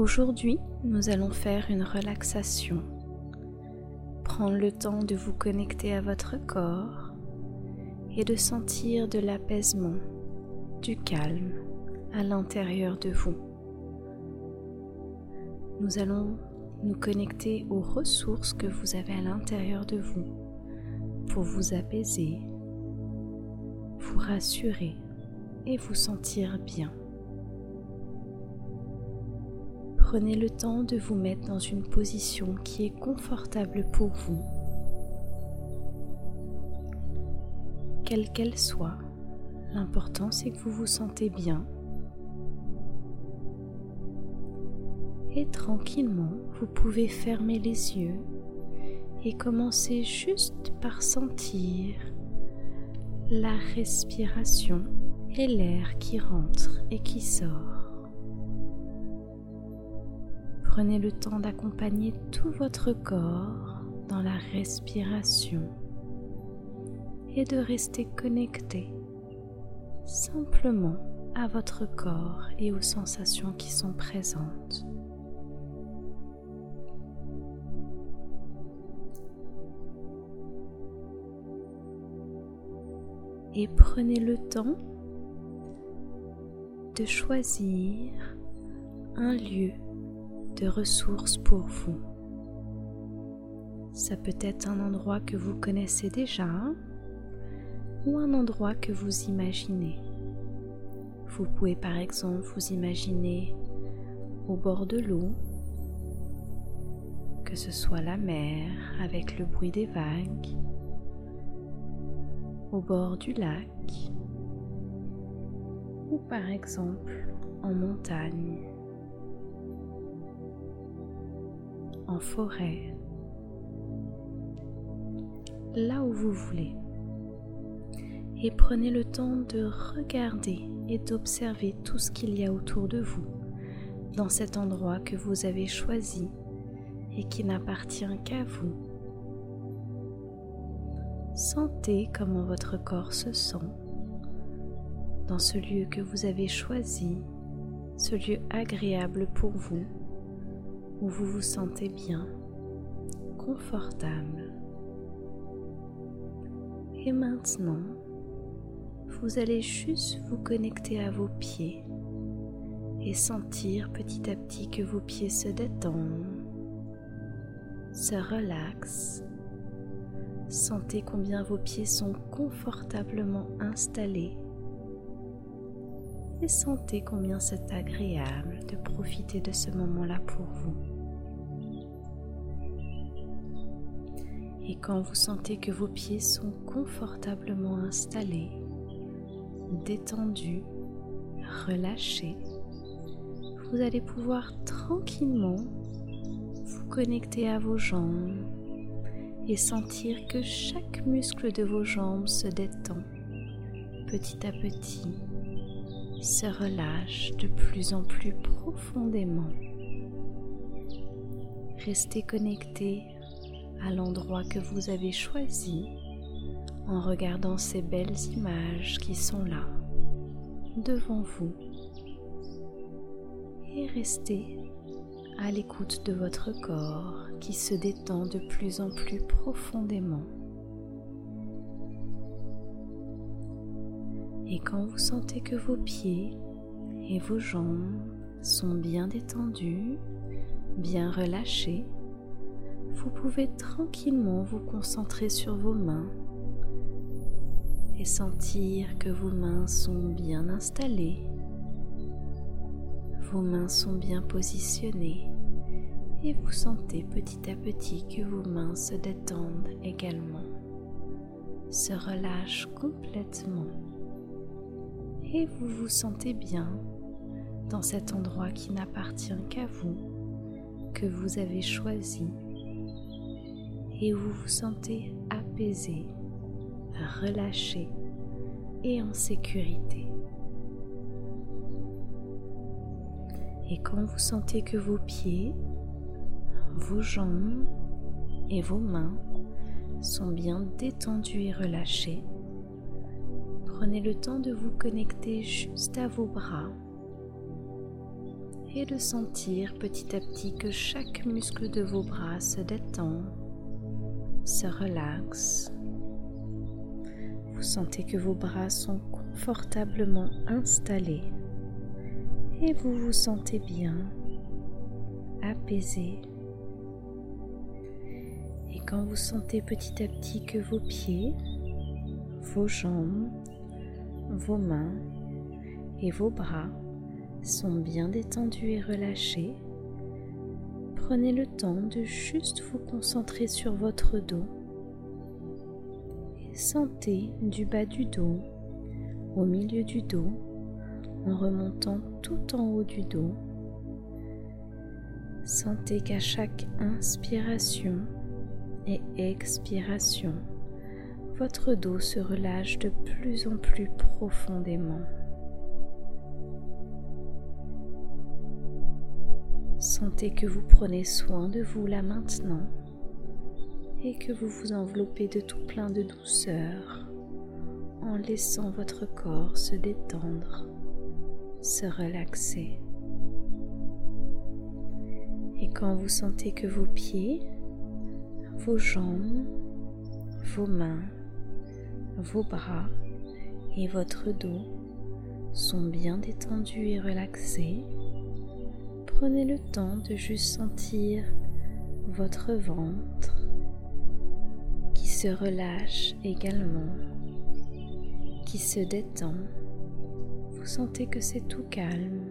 Aujourd'hui, nous allons faire une relaxation. Prendre le temps de vous connecter à votre corps et de sentir de l'apaisement, du calme à l'intérieur de vous. Nous allons nous connecter aux ressources que vous avez à l'intérieur de vous pour vous apaiser, vous rassurer et vous sentir bien. Prenez le temps de vous mettre dans une position qui est confortable pour vous, quelle qu'elle soit. L'important c'est que vous vous sentez bien. Et tranquillement, vous pouvez fermer les yeux et commencer juste par sentir la respiration et l'air qui rentre et qui sort. Prenez le temps d'accompagner tout votre corps dans la respiration et de rester connecté simplement à votre corps et aux sensations qui sont présentes. Et prenez le temps de choisir un lieu de ressources pour vous. Ça peut être un endroit que vous connaissez déjà ou un endroit que vous imaginez. Vous pouvez par exemple vous imaginer au bord de l'eau, que ce soit la mer avec le bruit des vagues, au bord du lac ou par exemple en montagne, en forêt, là où vous voulez. Et prenez le temps de regarder et d'observer tout ce qu'il y a autour de vous, dans cet endroit que vous avez choisi et qui n'appartient qu'à vous. Sentez comment votre corps se sent dans ce lieu que vous avez choisi, ce lieu agréable pour vous, où vous vous sentez bien, confortable. Et maintenant, vous allez juste vous connecter à vos pieds et sentir petit à petit que vos pieds se détendent, se relaxent. Sentez combien vos pieds sont confortablement installés et sentez combien c'est agréable de profiter de ce moment-là pour vous. Et quand vous sentez que vos pieds sont confortablement installés, détendus, relâchés, vous allez pouvoir tranquillement vous connecter à vos jambes et sentir que chaque muscle de vos jambes se détend petit à petit se relâche de plus en plus profondément. Restez connecté à l'endroit que vous avez choisi en regardant ces belles images qui sont là, devant vous. Et restez à l'écoute de votre corps qui se détend de plus en plus profondément. Et quand vous sentez que vos pieds et vos jambes sont bien détendus, bien relâchés, vous pouvez tranquillement vous concentrer sur vos mains et sentir que vos mains sont bien installées, vos mains sont bien positionnées et vous sentez petit à petit que vos mains se détendent également, se relâchent complètement et vous vous sentez bien dans cet endroit qui n'appartient qu'à vous, que vous avez choisi et vous vous sentez apaisé, relâché et en sécurité. Et quand vous sentez que vos pieds, vos jambes et vos mains sont bien détendus et relâchés, Prenez le temps de vous connecter juste à vos bras et de sentir petit à petit que chaque muscle de vos bras se détend, se relaxe. Vous sentez que vos bras sont confortablement installés et vous vous sentez bien, apaisé. Et quand vous sentez petit à petit que vos pieds, vos jambes, vos mains et vos bras sont bien détendus et relâchés, prenez le temps de juste vous concentrer sur votre dos et sentez du bas du dos au milieu du dos en remontant tout en haut du dos. Sentez qu'à chaque inspiration et expiration, votre dos se relâche de plus en plus profondément. Sentez que vous prenez soin de vous là maintenant et que vous vous enveloppez de tout plein de douceur en laissant votre corps se détendre, se relaxer. Et quand vous sentez que vos pieds, vos jambes, vos mains, vos bras et votre dos sont bien détendus et relaxés, prenez le temps de juste sentir votre ventre qui se relâche également, qui se détend. Vous sentez que c'est tout calme,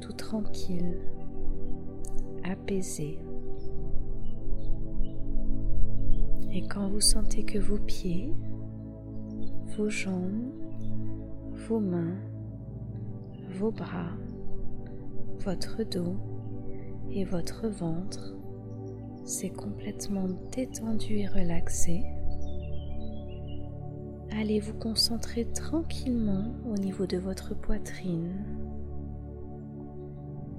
tout tranquille, apaisé. Et quand vous sentez que vos pieds, vos jambes, vos mains, vos bras, votre dos et votre ventre s'est complètement détendu et relaxé, allez vous concentrer tranquillement au niveau de votre poitrine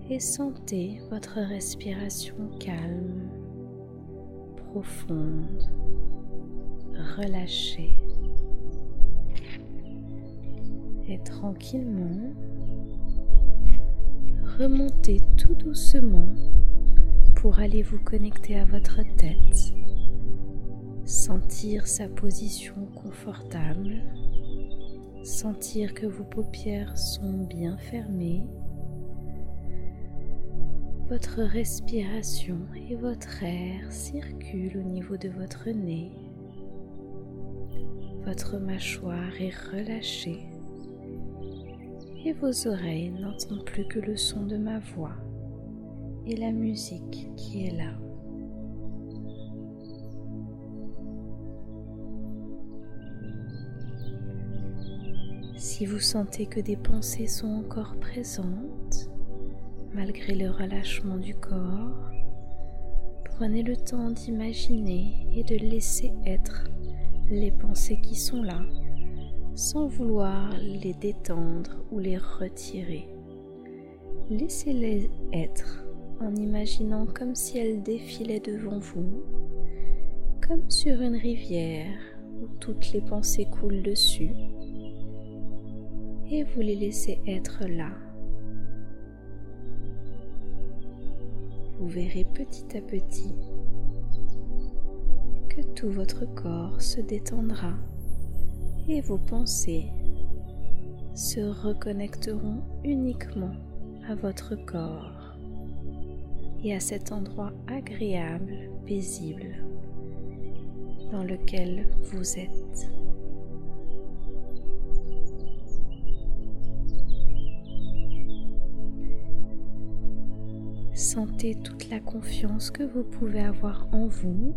et sentez votre respiration calme, profonde, relâchée. Et tranquillement, remontez tout doucement pour aller vous connecter à votre tête, sentir sa position confortable, sentir que vos paupières sont bien fermées, votre respiration et votre air circulent au niveau de votre nez, votre mâchoire est relâchée et vos oreilles n'entendent plus que le son de ma voix et la musique qui est là. Si vous sentez que des pensées sont encore présentes, malgré le relâchement du corps, prenez le temps d'imaginer et de laisser être les pensées qui sont là sans vouloir les détendre ou les retirer. Laissez-les être en imaginant comme si elles défilaient devant vous, comme sur une rivière où toutes les pensées coulent dessus, et vous les laissez être là. Vous verrez petit à petit que tout votre corps se détendra et vos pensées se reconnecteront uniquement à votre corps et à cet endroit agréable, paisible dans lequel vous êtes. Sentez toute la confiance que vous pouvez avoir en vous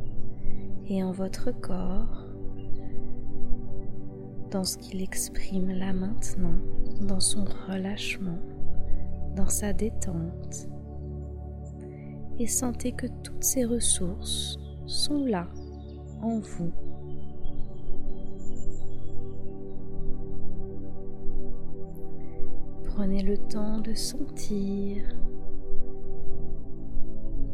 et en votre corps dans ce qu'il exprime là maintenant, dans son relâchement, dans sa détente. Et sentez que toutes ces ressources sont là, en vous. Prenez le temps de sentir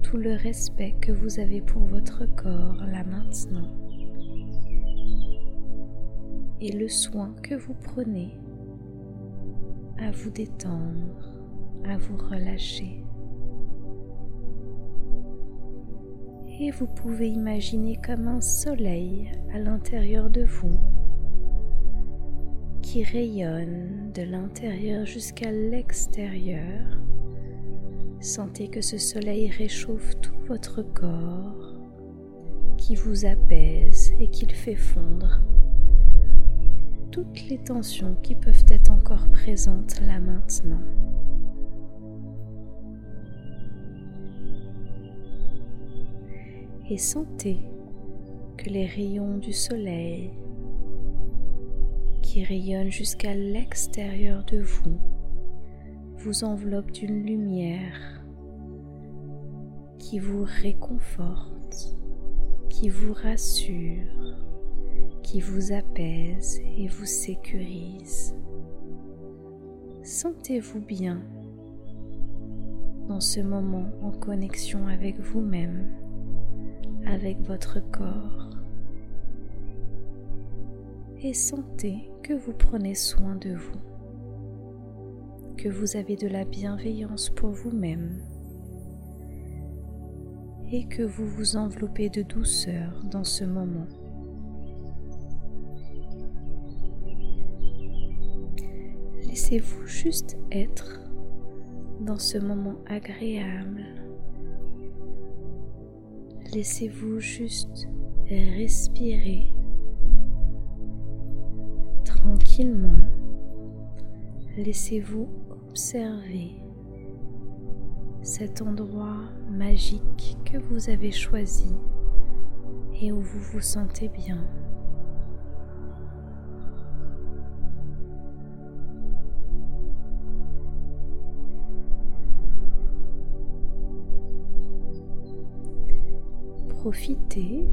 tout le respect que vous avez pour votre corps là maintenant et le soin que vous prenez à vous détendre, à vous relâcher. Et vous pouvez imaginer comme un soleil à l'intérieur de vous qui rayonne de l'intérieur jusqu'à l'extérieur. Sentez que ce soleil réchauffe tout votre corps, qui vous apaise et qu'il fait fondre toutes les tensions qui peuvent être encore présentes là maintenant. Et sentez que les rayons du soleil qui rayonnent jusqu'à l'extérieur de vous vous enveloppent d'une lumière qui vous réconforte, qui vous rassure, qui vous apaise et vous sécurise. Sentez-vous bien dans ce moment en connexion avec vous-même, avec votre corps. Et sentez que vous prenez soin de vous, que vous avez de la bienveillance pour vous-même et que vous vous enveloppez de douceur dans ce moment. Laissez-vous juste être dans ce moment agréable. Laissez-vous juste respirer tranquillement. Laissez-vous observer cet endroit magique que vous avez choisi et où vous vous sentez bien. Profitez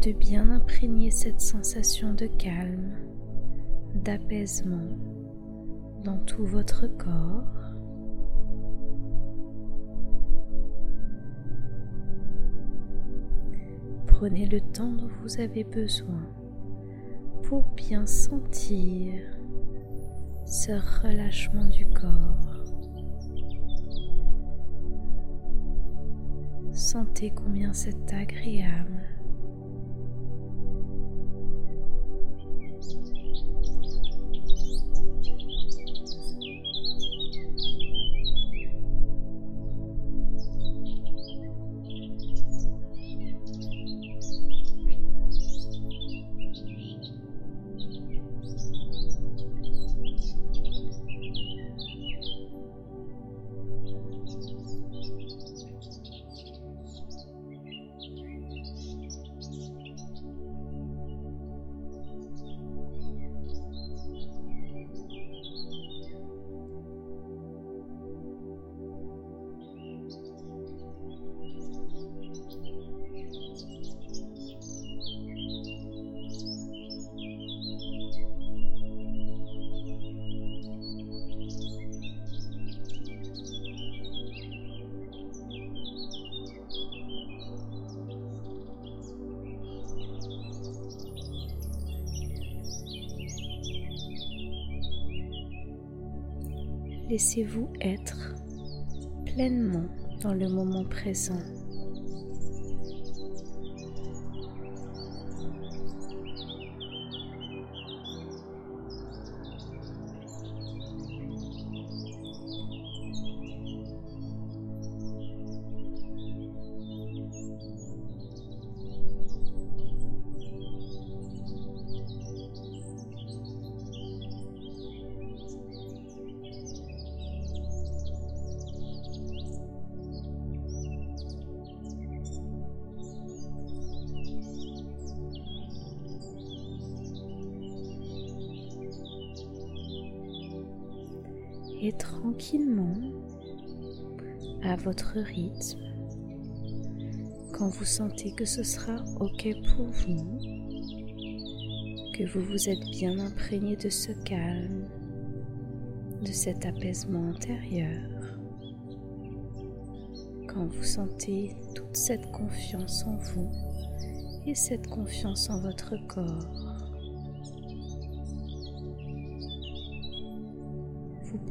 de bien imprégner cette sensation de calme, d'apaisement dans tout votre corps. Prenez le temps dont vous avez besoin pour bien sentir ce relâchement du corps. Sentez combien c'est agréable. Laissez-vous être pleinement dans le moment présent. Tranquillement, à votre rythme, quand vous sentez que ce sera OK pour vous, que vous vous êtes bien imprégné de ce calme, de cet apaisement intérieur, quand vous sentez toute cette confiance en vous et cette confiance en votre corps,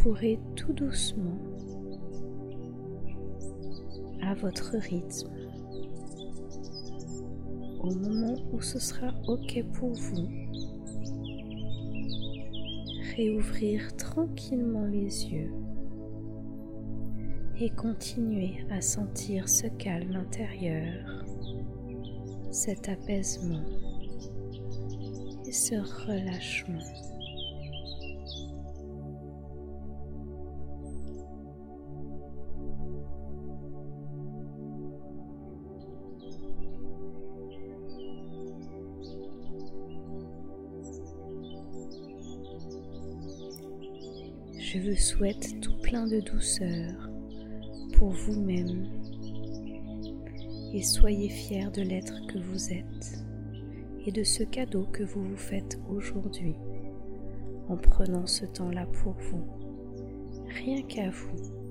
pourrez tout doucement à votre rythme. Au moment où ce sera OK pour vous, réouvrir tranquillement les yeux et continuer à sentir ce calme intérieur, cet apaisement et ce relâchement. Je vous souhaite tout plein de douceur pour vous-même et soyez fiers de l'être que vous êtes et de ce cadeau que vous vous faites aujourd'hui en prenant ce temps-là pour vous, rien qu'à vous.